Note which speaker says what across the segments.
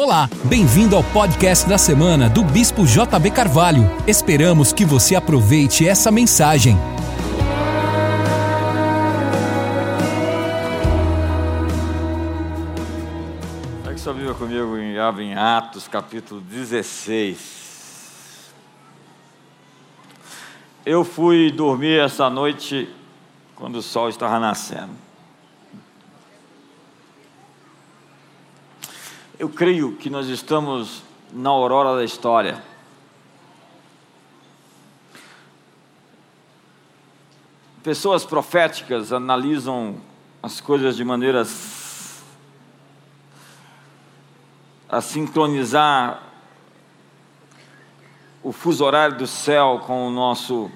Speaker 1: Olá, bem-vindo ao podcast da semana do Bispo JB Carvalho. Esperamos que você aproveite essa mensagem.
Speaker 2: Pega sua Bíblia comigo em Atos, capítulo 16. Eu fui dormir essa noite quando o sol estava nascendo. Eu creio que nós estamos na aurora da história. Pessoas proféticas analisam as coisas de maneiras a sincronizar o fuso horário do céu com o nosso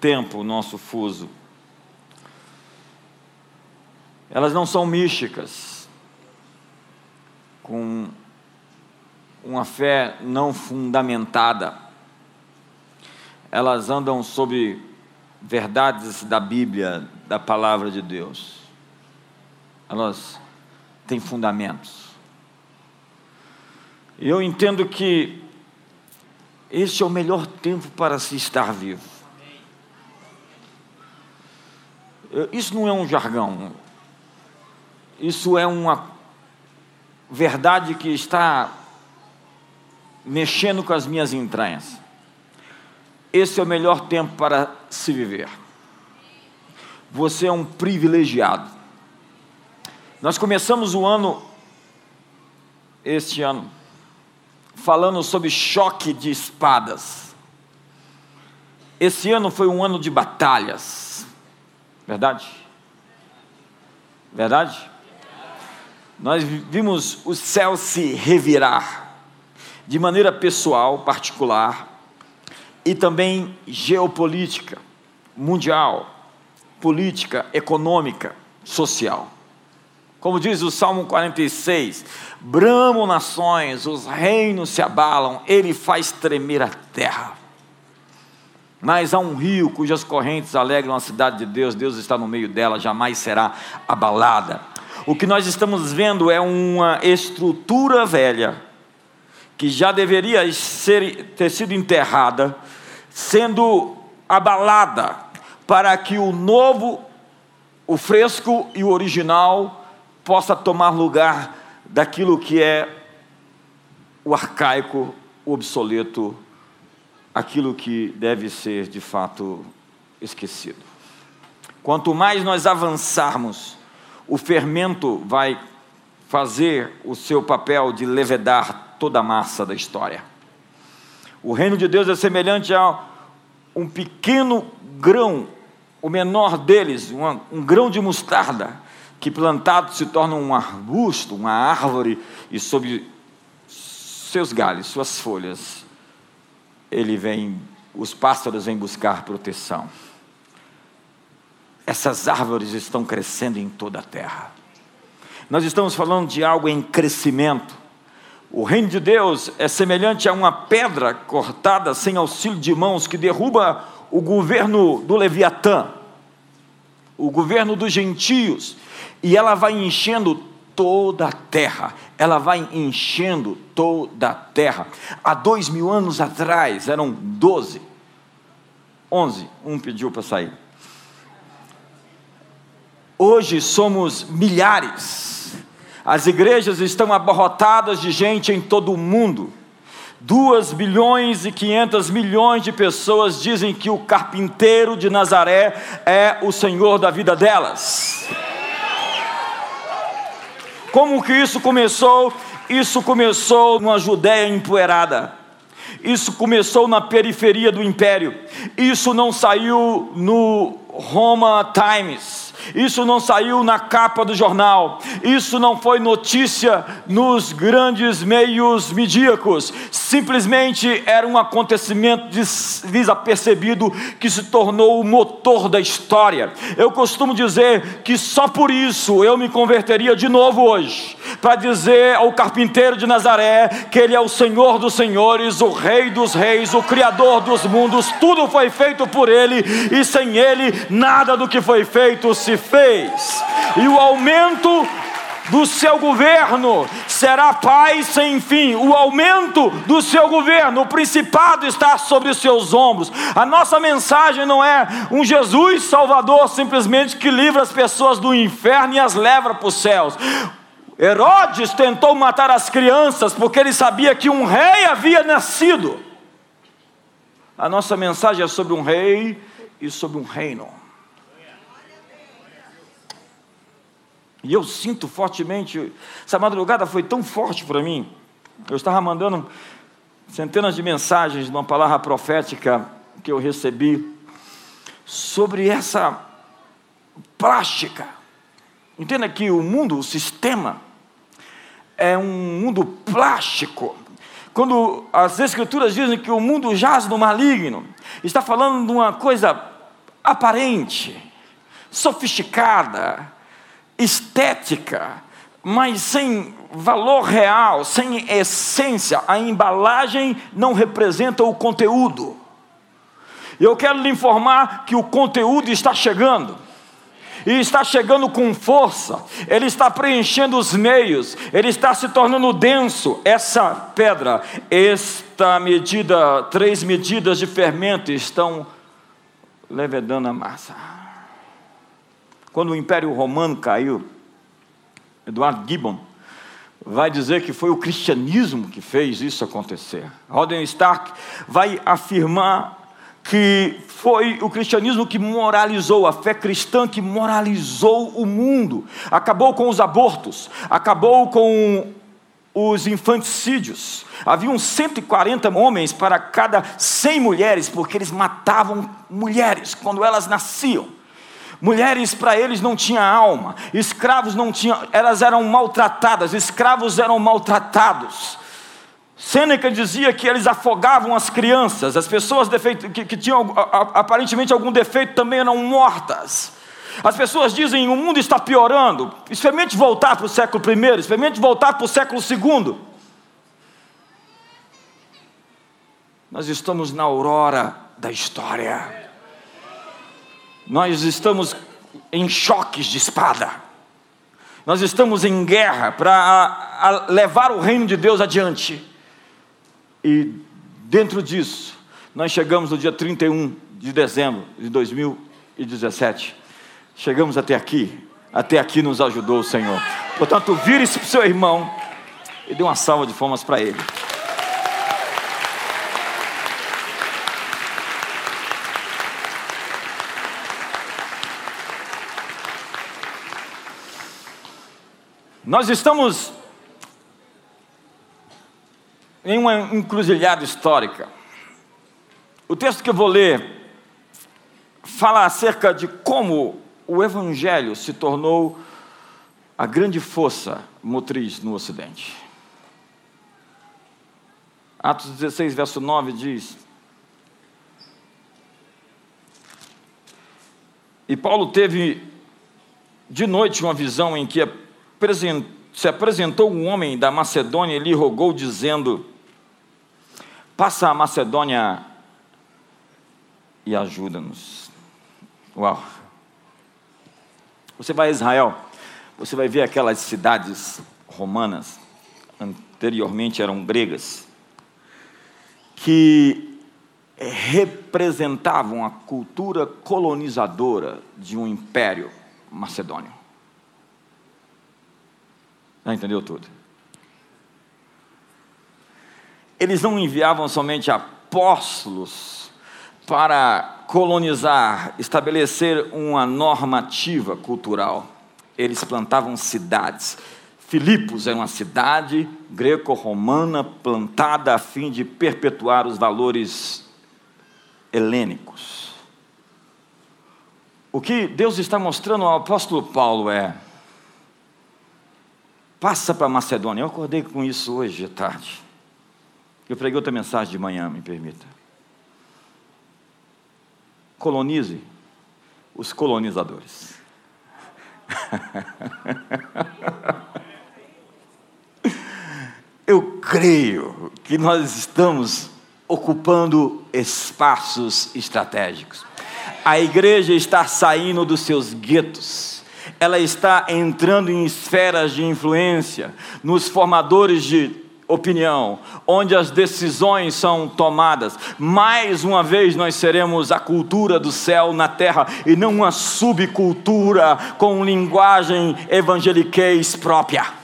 Speaker 2: tempo, o nosso fuso. Elas não são místicas com uma fé não fundamentada. Elas andam sobre verdades da Bíblia, da palavra de Deus. Elas têm fundamentos. E eu entendo que este é o melhor tempo para se estar vivo. Isso não é um jargão. Isso é uma verdade que está mexendo com as minhas entranhas. Esse é o melhor tempo para se viver. Você é um privilegiado. Nós começamos o ano, este ano, falando sobre choque de espadas. Esse ano foi um ano de batalhas, verdade? Verdade? Nós vimos o céu se revirar de maneira pessoal, particular e também geopolítica, mundial, política, econômica, social. Como diz o Salmo 46, bramam nações, os reinos se abalam, ele faz tremer a terra. Mas há um rio cujas correntes alegram a cidade de Deus, Deus está no meio dela, jamais será abalada o que nós estamos vendo é uma estrutura velha, que já deveria ser, ter sido enterrada, sendo abalada, para que o novo, o fresco e o original possa tomar lugar daquilo que é o arcaico, o obsoleto, aquilo que deve ser de fato esquecido. Quanto mais nós avançarmos, o fermento vai fazer o seu papel de levedar toda a massa da história. O reino de Deus é semelhante a um pequeno grão, o menor deles, um, grão de mostarda, que plantado se torna um arbusto, uma árvore, e sob seus galhos, suas folhas, ele vem, os pássaros vêm buscar proteção essas árvores estão crescendo em toda a terra. Nós estamos falando de algo em crescimento. O reino de Deus é semelhante a uma pedra cortada sem auxílio de mãos que derruba o governo do Leviatã, o governo dos gentios, e ela vai enchendo toda a terra, ela vai enchendo toda a terra. Há dois mil anos atrás eram doze, onze, um pediu para sair. Hoje somos milhares. As igrejas estão abarrotadas de gente em todo o mundo. 2 bilhões e 500 milhões de pessoas dizem que o carpinteiro de Nazaré é o Senhor da vida delas. Como que isso começou? Isso começou numa Judéia empoeirada. Isso começou na periferia do império. Isso não saiu no Roma Times isso não saiu na capa do jornal, isso não foi notícia nos grandes meios midíacos, simplesmente era um acontecimento desapercebido que se tornou o motor da história. Eu costumo dizer que só por isso eu me converteria de novo hoje, para dizer ao carpinteiro de Nazaré que ele é o Senhor dos senhores, o Rei dos reis, o Criador dos mundos, tudo foi feito por ele e sem ele nada do que foi feito se fez. E o aumento do seu governo será paz sem fim, o aumento do seu governo, o principado está sobre os seus ombros. A nossa mensagem não é um Jesus Salvador simplesmente que livra as pessoas do inferno e as leva para os céus. Herodes tentou matar as crianças porque ele sabia que um rei havia nascido. A nossa mensagem é sobre um rei e sobre um reino. E eu sinto fortemente, essa madrugada foi tão forte para mim. Eu estava mandando centenas de mensagens de uma palavra profética que eu recebi sobre essa plástica. Entenda que o mundo, o sistema, é um mundo plástico. Quando as Escrituras dizem que o mundo jaz no maligno, está falando de uma coisa aparente, sofisticada, estética, mas sem valor real, sem essência. A embalagem não representa o conteúdo. Eu quero lhe informar que o conteúdo está chegando. E está chegando com força, ele está preenchendo os meios, ele está se tornando denso. Essa pedra, esta medida, três medidas de fermento estão levedando a massa. Quando o Império Romano caiu, Eduardo Gibbon vai dizer que foi o cristianismo que fez isso acontecer. Roden Stark vai afirmar que foi o cristianismo que moralizou, a fé cristã que moralizou o mundo, acabou com os abortos, acabou com os infanticídios. Haviam 140 homens para cada 100 mulheres, porque eles matavam mulheres quando elas nasciam. Mulheres para eles não tinha alma, escravos não tinham, elas eram maltratadas, escravos eram maltratados. Sêneca dizia que eles afogavam as crianças, as pessoas defeito, que, que tinham aparentemente algum defeito também eram mortas. As pessoas dizem o mundo está piorando. Experimente voltar para o século I, experimente voltar para o século II. Nós estamos na aurora da história. Nós estamos em choques de espada. Nós estamos em guerra para levar o reino de Deus adiante. E dentro disso, nós chegamos no dia 31 de dezembro de 2017. Chegamos até aqui. Até aqui nos ajudou o Senhor. Portanto, vire-se para o seu irmão e dê uma salva de palmas para ele. Nós estamos em uma encruzilhada histórica. O texto que eu vou ler fala acerca de como o Evangelho se tornou a grande força motriz no Ocidente. Atos 16, verso 9 diz: E Paulo teve de noite uma visão em que se apresentou um homem da Macedônia e lhe rogou, dizendo: Passa a Macedônia e ajuda-nos. Uau! Você vai a Israel, você vai ver aquelas cidades romanas, anteriormente eram gregas, que representavam a cultura colonizadora de um império macedônio. Já entendeu tudo? Eles não enviavam somente apóstolos para colonizar, estabelecer uma normativa cultural. Eles plantavam cidades. Filipos é uma cidade greco-romana plantada a fim de perpetuar os valores helênicos. O que Deus está mostrando ao apóstolo Paulo é: Passa para Macedônia. Eu acordei com isso hoje de tarde. Eu preguei outra mensagem de manhã, me permita. Colonize os colonizadores. Eu creio que nós estamos ocupando espaços estratégicos. A igreja está saindo dos seus guetos ela está entrando em esferas de influência, nos formadores de opinião, onde as decisões são tomadas. Mais uma vez nós seremos a cultura do céu na terra e não uma subcultura com linguagem evangeliquez própria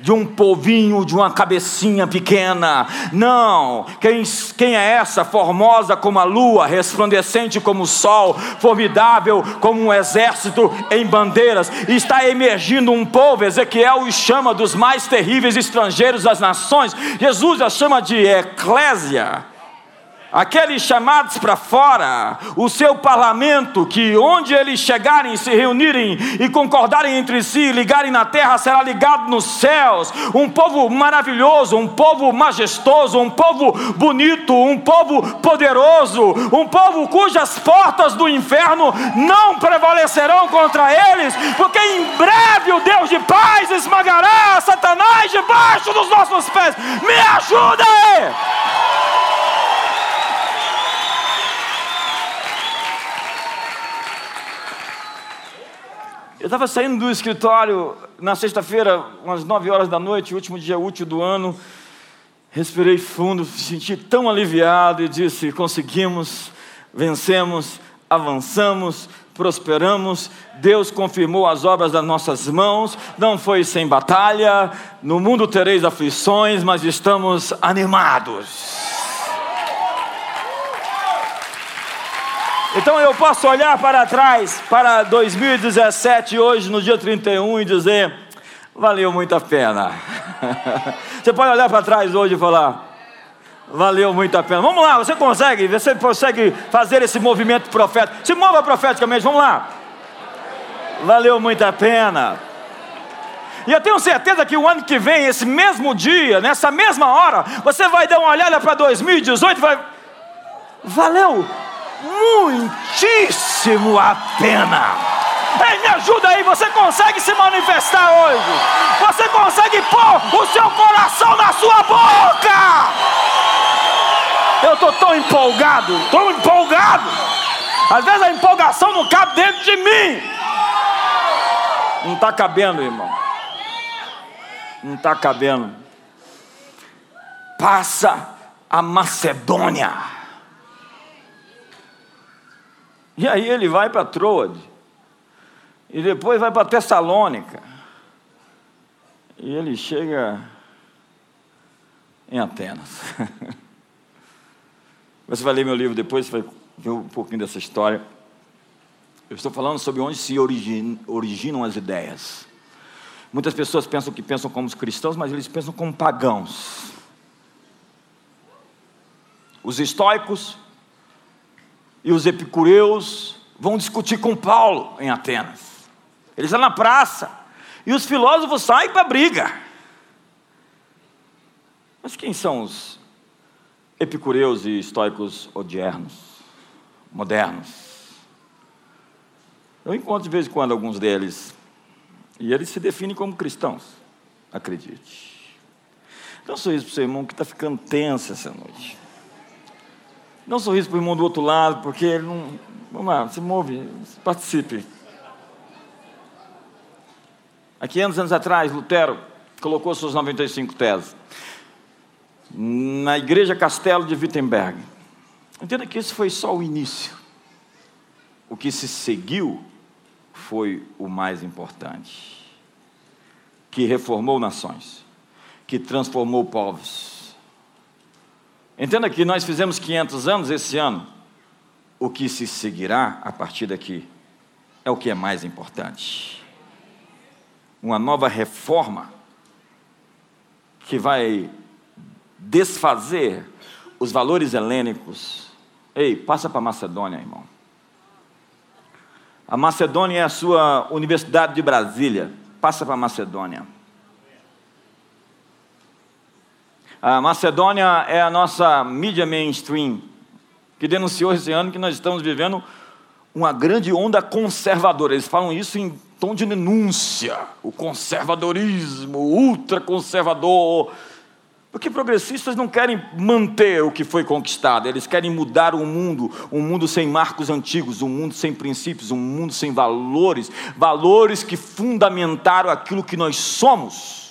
Speaker 2: de um povinho, de uma cabecinha pequena. Não, quem, quem é essa? Formosa como a lua, resplandecente como o sol, formidável como um exército em bandeiras. Está emergindo um povo, Ezequiel os chama dos mais terríveis estrangeiros das nações. Jesus a chama de eclésia aqueles chamados para fora, o seu parlamento, que onde eles chegarem, se reunirem e concordarem entre si, ligarem na terra, será ligado nos céus. Um povo maravilhoso, um povo majestoso, um povo bonito, um povo poderoso, um povo cujas portas do inferno não prevalecerão contra eles, porque em breve o Deus de paz esmagará Satanás debaixo dos nossos pés. Me ajuda aí! Eu estava saindo do escritório na sexta-feira, umas nove horas da noite, último dia útil do ano. Respirei fundo, senti tão aliviado e disse: conseguimos, vencemos, avançamos, prosperamos. Deus confirmou as obras das nossas mãos. Não foi sem batalha. No mundo tereis aflições, mas estamos animados. Então eu posso olhar para trás, para 2017, hoje, no dia 31, e dizer: valeu muito a pena. Você pode olhar para trás hoje e falar: valeu muito a pena. Vamos lá, você consegue, você consegue fazer esse movimento profético. Se mova profeticamente, vamos lá. Valeu muito a pena. E eu tenho certeza que o ano que vem, esse mesmo dia, nessa mesma hora, você vai dar uma olhada para 2018 e vai. Valeu muitíssimo a pena. Ei, me ajuda aí, você consegue se manifestar hoje? Você consegue pôr o seu coração na sua boca? Eu estou tão empolgado, tão empolgado. Às vezes a empolgação não cabe dentro de mim. Não está cabendo, irmão. Não está cabendo. Passa a Macedônia. E aí ele vai para Troade. E depois vai para Tessalônica. E ele chega em Atenas. Você vai ler meu livro depois, você vai ver um pouquinho dessa história. Eu estou falando sobre onde se originam as ideias. Muitas pessoas pensam que pensam como os cristãos, mas eles pensam como pagãos. Os estoicos e os epicureus vão discutir com Paulo em Atenas. Eles estão na praça e os filósofos saem para a briga. Mas quem são os epicureus e estoicos odiernos, modernos? Eu encontro de vez em quando alguns deles e eles se definem como cristãos, acredite. Então, sorriso para o seu irmão que está ficando tenso essa noite. Dá um sorriso para o irmão do outro lado, porque ele não. Vamos lá, se move, participe. Há 500 anos atrás, Lutero colocou suas 95 teses na Igreja Castelo de Wittenberg. Entenda que isso foi só o início. O que se seguiu foi o mais importante, que reformou nações, que transformou povos, Entenda que nós fizemos 500 anos esse ano. O que se seguirá a partir daqui é o que é mais importante. Uma nova reforma que vai desfazer os valores helênicos. Ei, passa para a Macedônia, irmão. A Macedônia é a sua Universidade de Brasília. Passa para a Macedônia. A Macedônia é a nossa mídia mainstream, que denunciou esse ano que nós estamos vivendo uma grande onda conservadora. Eles falam isso em tom de denúncia. O conservadorismo, o ultraconservador. Porque progressistas não querem manter o que foi conquistado, eles querem mudar o mundo, um mundo sem marcos antigos, um mundo sem princípios, um mundo sem valores, valores que fundamentaram aquilo que nós somos.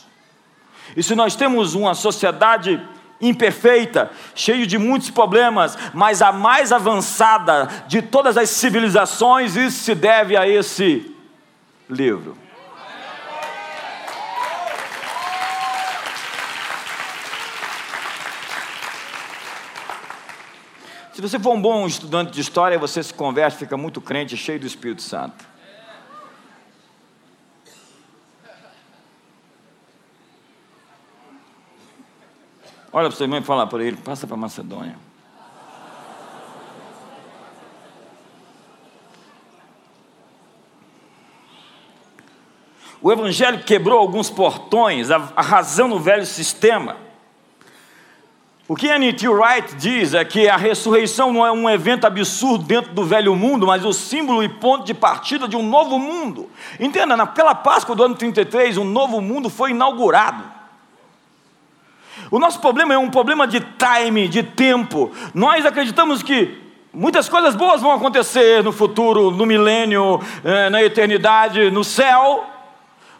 Speaker 2: E se nós temos uma sociedade imperfeita, cheia de muitos problemas, mas a mais avançada de todas as civilizações, isso se deve a esse livro. Se você for um bom estudante de história, você se converte, fica muito crente, cheio do Espírito Santo. Olha para o seu irmão e fala para ele: passa para Macedônia. O Evangelho quebrou alguns portões, arrasando o velho sistema. O que N.T. Wright diz é que a ressurreição não é um evento absurdo dentro do velho mundo, mas o símbolo e ponto de partida de um novo mundo. Entenda, naquela Páscoa do ano 33, um novo mundo foi inaugurado. O nosso problema é um problema de time, de tempo. Nós acreditamos que muitas coisas boas vão acontecer no futuro, no milênio, eh, na eternidade, no céu,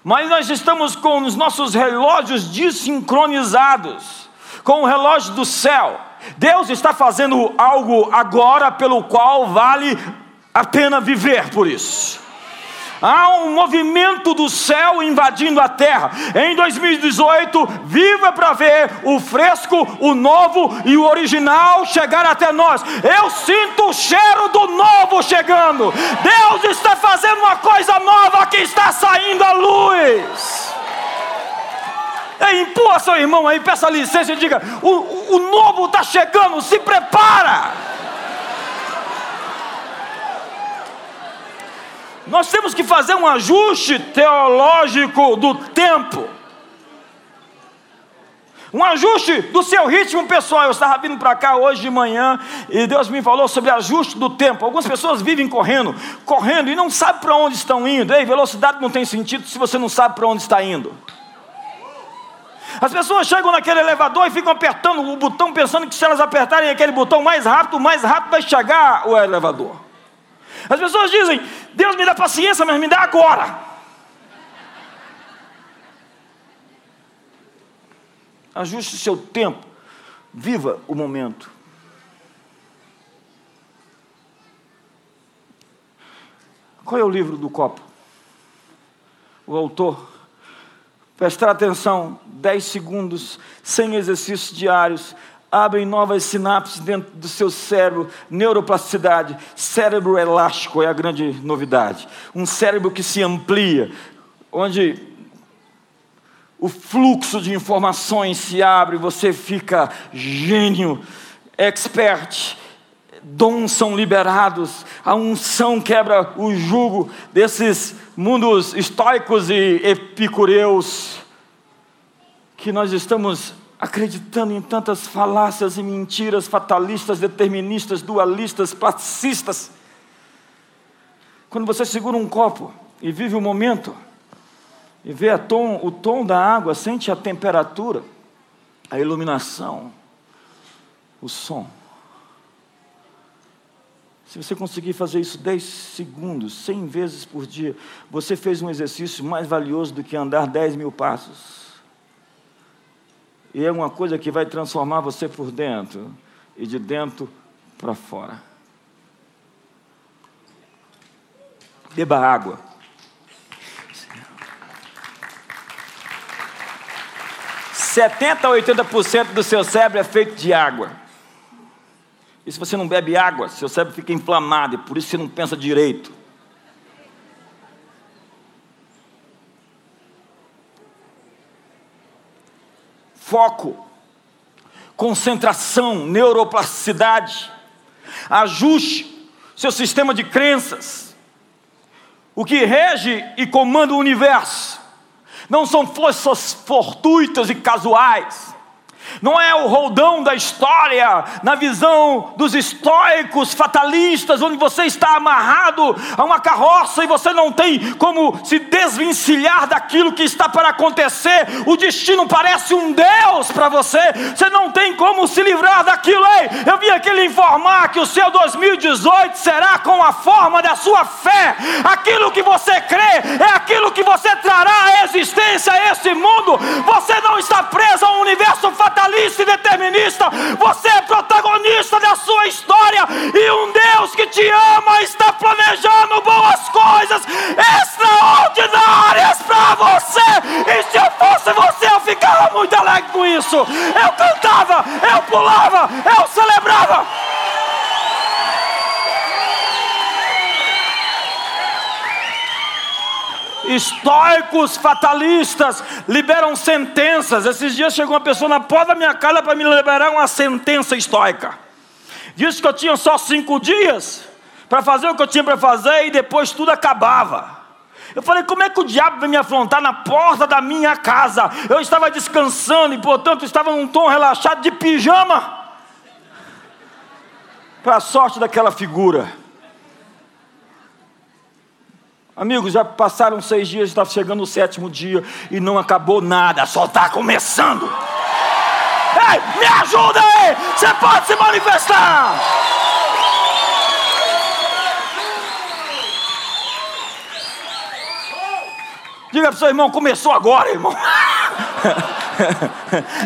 Speaker 2: mas nós estamos com os nossos relógios desincronizados com o relógio do céu. Deus está fazendo algo agora pelo qual vale a pena viver por isso. Há um movimento do céu invadindo a terra. Em 2018, viva para ver o fresco, o novo e o original chegar até nós. Eu sinto o cheiro do novo chegando. Deus está fazendo uma coisa nova que está saindo à luz. Ei, empurra seu irmão aí, peça licença e diga: o, o novo está chegando, se prepara. Nós temos que fazer um ajuste teológico do tempo. Um ajuste do seu ritmo pessoal. Eu estava vindo para cá hoje de manhã e Deus me falou sobre ajuste do tempo. Algumas pessoas vivem correndo, correndo e não sabem para onde estão indo. Ei, velocidade não tem sentido se você não sabe para onde está indo. As pessoas chegam naquele elevador e ficam apertando o botão, pensando que se elas apertarem aquele botão mais rápido, mais rápido vai chegar o elevador. As pessoas dizem: Deus me dá paciência, mas me dá agora. Ajuste o seu tempo, viva o momento. Qual é o livro do copo? O autor Prestar atenção, 10 segundos, sem exercícios diários, abrem novas sinapses dentro do seu cérebro, neuroplasticidade, cérebro elástico é a grande novidade. Um cérebro que se amplia, onde o fluxo de informações se abre, você fica gênio, expert, dons são liberados, a unção quebra o jugo desses mundos estoicos e epicureus, que nós estamos acreditando em tantas falácias e mentiras fatalistas, deterministas, dualistas, plasticistas. Quando você segura um copo e vive o momento, e vê tom, o tom da água, sente a temperatura, a iluminação, o som. Se você conseguir fazer isso 10 segundos, 100 vezes por dia, você fez um exercício mais valioso do que andar 10 mil passos. E é uma coisa que vai transformar você por dentro e de dentro para fora. Beba água. Setenta a 80% do seu cérebro é feito de água. E se você não bebe água, seu cérebro fica inflamado e por isso você não pensa direito. Foco, concentração, neuroplasticidade, ajuste seu sistema de crenças. O que rege e comanda o universo não são forças fortuitas e casuais não é o roldão da história, na visão dos estoicos fatalistas, onde você está amarrado a uma carroça e você não tem como se desvencilhar daquilo que está para acontecer, o destino parece um Deus para você, você não tem como se livrar daquilo. Ei, eu vim aqui lhe informar que o seu 2018 será com a forma da sua fé, aquilo que você crê é aquilo que você trará à existência a esse mundo, você não está preso a um universo fatalista e determinista, você é protagonista da sua história e um Deus que te ama está planejando boas coisas extraordinárias para você. E se eu fosse você, eu ficava muito alegre com isso. Eu cantava, eu pulava, eu celebrava. Estoicos fatalistas liberam sentenças. Esses dias chegou uma pessoa na porta da minha casa para me liberar uma sentença estoica. Disse que eu tinha só cinco dias para fazer o que eu tinha para fazer e depois tudo acabava. Eu falei, como é que o diabo vai me afrontar na porta da minha casa? Eu estava descansando e, portanto, estava num tom relaxado de pijama. Para a sorte daquela figura. Amigos, já passaram seis dias, está chegando o sétimo dia e não acabou nada, só está começando. Ei, me ajuda aí! Você pode se manifestar! Diga para o seu irmão, começou agora, irmão.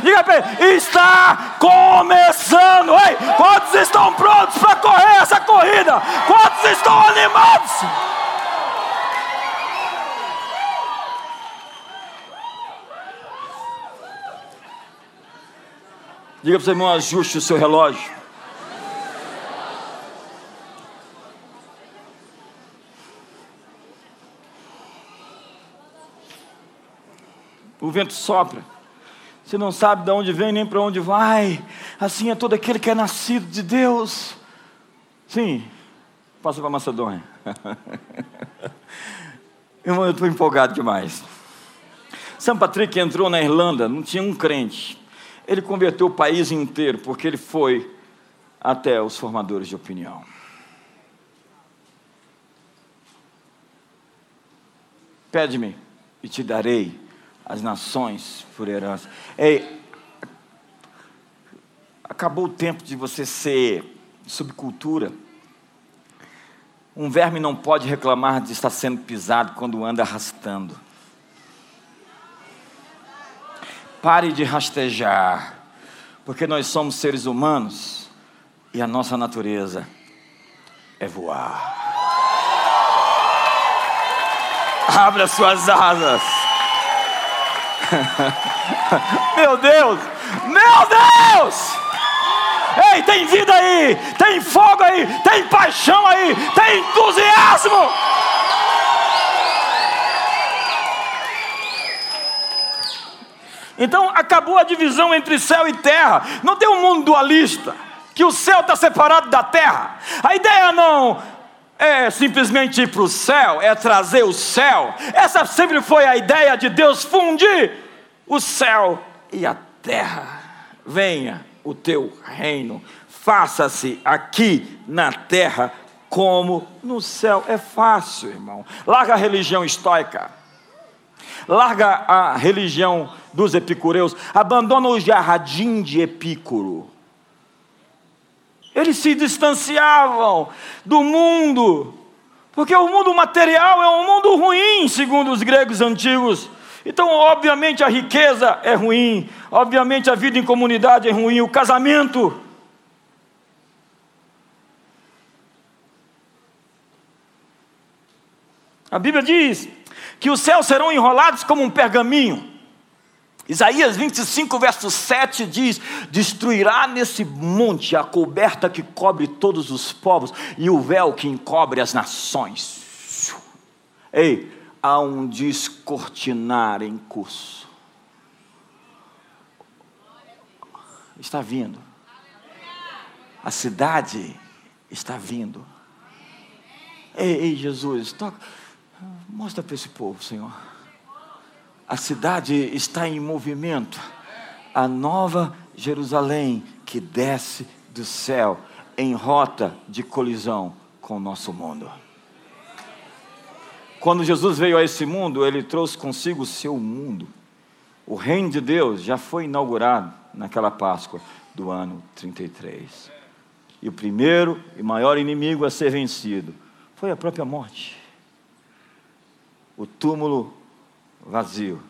Speaker 2: Diga para ele, está começando. Ei, quantos estão prontos para correr essa corrida? Quantos estão animados? Diga para o seu irmão, ajuste o seu relógio. O vento sopra. Você não sabe de onde vem nem para onde vai. Assim é todo aquele que é nascido de Deus. Sim, passa para Macedônia. Irmão, eu estou empolgado demais. São Patrick entrou na Irlanda, não tinha um crente. Ele converteu o país inteiro, porque ele foi até os formadores de opinião. Pede-me e te darei as nações por herança. Ei, acabou o tempo de você ser subcultura. Um verme não pode reclamar de estar sendo pisado quando anda arrastando. Pare de rastejar, porque nós somos seres humanos e a nossa natureza é voar. Abra suas asas. Meu Deus! Meu Deus! Ei, tem vida aí, tem fogo aí, tem paixão aí, tem entusiasmo. Então acabou a divisão entre céu e terra. Não tem um mundo dualista, que o céu está separado da terra. A ideia não é simplesmente ir para o céu, é trazer o céu. Essa sempre foi a ideia de Deus fundir o céu e a terra. Venha o teu reino, faça-se aqui na terra como no céu. É fácil, irmão. Larga a religião estoica larga a religião dos epicureus, abandona o jardim de Epicuro. Eles se distanciavam do mundo, porque o mundo material é um mundo ruim, segundo os gregos antigos. Então, obviamente, a riqueza é ruim, obviamente, a vida em comunidade é ruim, o casamento. A Bíblia diz que os céus serão enrolados como um pergaminho. Isaías 25, verso 7 diz: Destruirá nesse monte a coberta que cobre todos os povos e o véu que encobre as nações. Ei, há um descortinar em curso. Está vindo. A cidade está vindo. Ei, ei Jesus, toca. Mostra para esse povo, Senhor. A cidade está em movimento. A nova Jerusalém que desce do céu em rota de colisão com o nosso mundo. Quando Jesus veio a esse mundo, ele trouxe consigo o seu mundo. O reino de Deus já foi inaugurado naquela Páscoa do ano 33. E o primeiro e maior inimigo a ser vencido foi a própria morte. O túmulo vazio,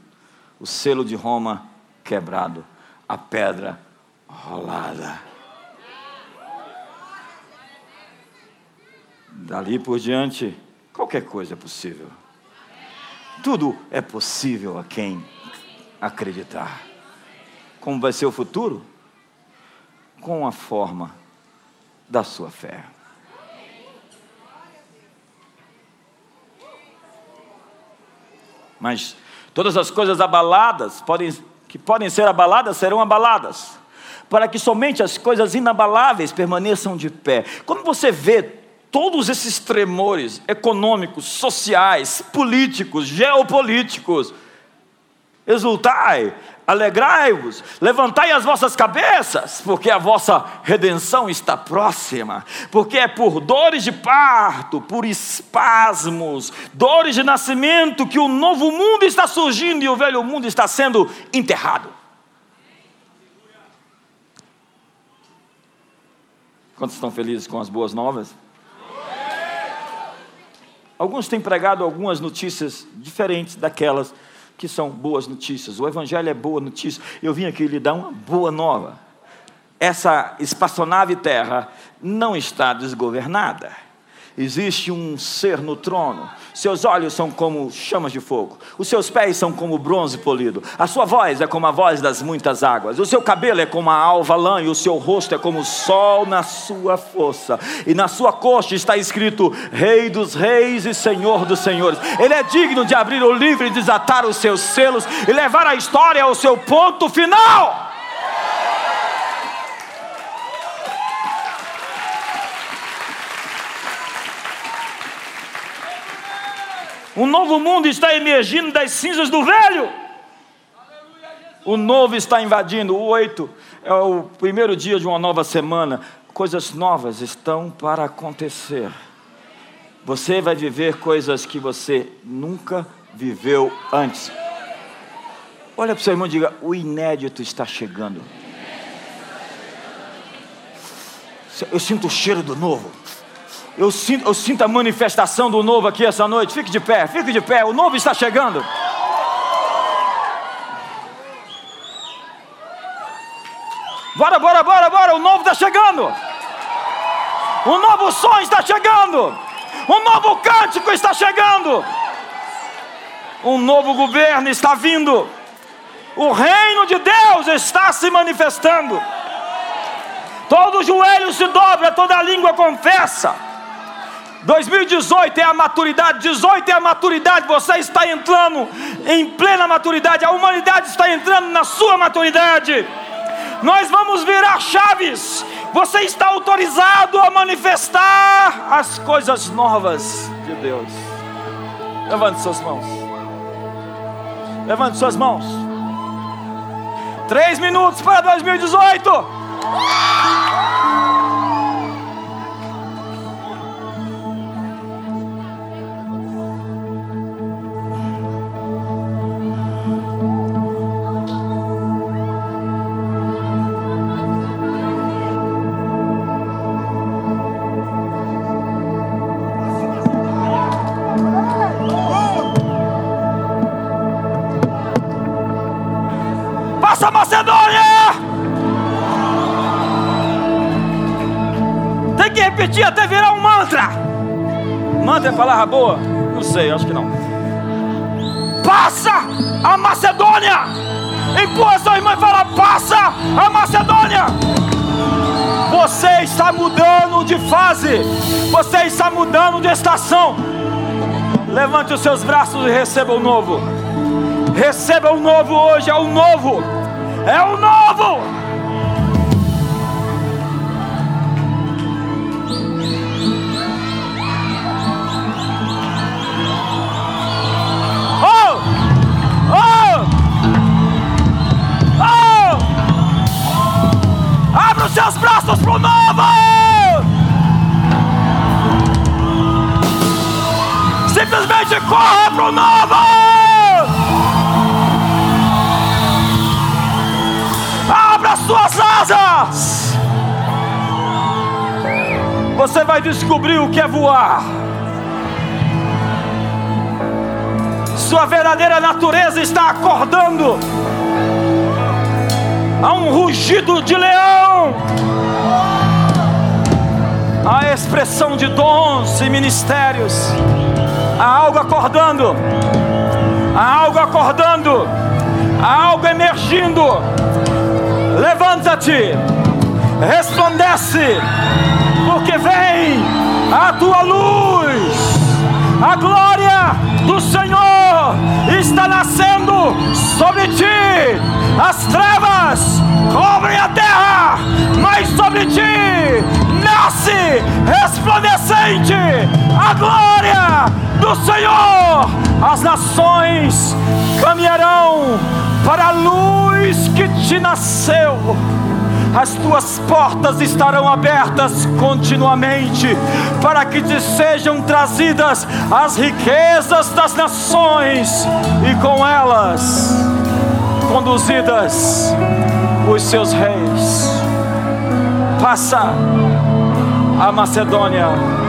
Speaker 2: o selo de Roma quebrado, a pedra rolada. Dali por diante, Qualquer coisa é possível. Tudo é possível a quem acreditar. Como vai ser o futuro? Com a forma da sua fé. Mas todas as coisas abaladas podem, que podem ser abaladas serão abaladas, para que somente as coisas inabaláveis permaneçam de pé. Quando você vê todos esses tremores econômicos, sociais, políticos, geopolíticos. Exultai, alegrai-vos, levantai as vossas cabeças, porque a vossa redenção está próxima, porque é por dores de parto, por espasmos, dores de nascimento que o novo mundo está surgindo e o velho mundo está sendo enterrado. Quantos estão felizes com as boas novas? Alguns têm pregado algumas notícias diferentes daquelas que são boas notícias. O Evangelho é boa notícia. Eu vim aqui lhe dar uma boa nova. Essa espaçonave terra não está desgovernada. Existe um ser no trono. Seus olhos são como chamas de fogo. Os seus pés são como bronze polido. A sua voz é como a voz das muitas águas. O seu cabelo é como a alva lã e o seu rosto é como o sol na sua força. E na sua costa está escrito: Rei dos reis e Senhor dos senhores. Ele é digno de abrir o livro e desatar os seus selos e levar a história ao seu ponto final. Um novo mundo está emergindo das cinzas do velho. O novo está invadindo. O oito é o primeiro dia de uma nova semana. Coisas novas estão para acontecer. Você vai viver coisas que você nunca viveu antes. Olha para o seu irmão e diga: o inédito está chegando. Eu sinto o cheiro do novo. Eu sinto, eu sinto a manifestação do novo aqui essa noite. Fique de pé, fique de pé. O novo está chegando. Bora, bora, bora, bora. O novo está chegando. Um novo som está chegando. Um novo cântico está chegando. Um novo governo está vindo. O reino de Deus está se manifestando. Todo joelho se dobra, toda língua confessa 2018 é a maturidade, 18 é a maturidade, você está entrando em plena maturidade, a humanidade está entrando na sua maturidade. Nós vamos virar chaves. Você está autorizado a manifestar as coisas novas de Deus. Levante suas mãos. Levante suas mãos. Três minutos para 2018. Até virar um mantra. Mantra é palavra boa? Não sei, acho que não. Passa a Macedônia. Empurra sua irmã e fala: Passa a Macedônia. Você está mudando de fase. Você está mudando de estação. Levante os seus braços e receba o novo. Receba o novo hoje. É o novo. É o novo. Corra para o novo! Abra suas asas! Você vai descobrir o que é voar. Sua verdadeira natureza está acordando. Há um rugido de leão a expressão de dons e ministérios. Há algo acordando, há algo acordando, há algo emergindo. Levanta-te, resplandece, porque vem a tua luz, a glória do Senhor está nascendo sobre ti. As trevas cobrem a terra, mas sobre ti nasce resplandecente a glória do Senhor. As nações caminharão para a luz que te nasceu. As tuas portas estarão abertas continuamente, para que te sejam trazidas as riquezas das nações, e com elas conduzidas os seus reis. Passa a Macedônia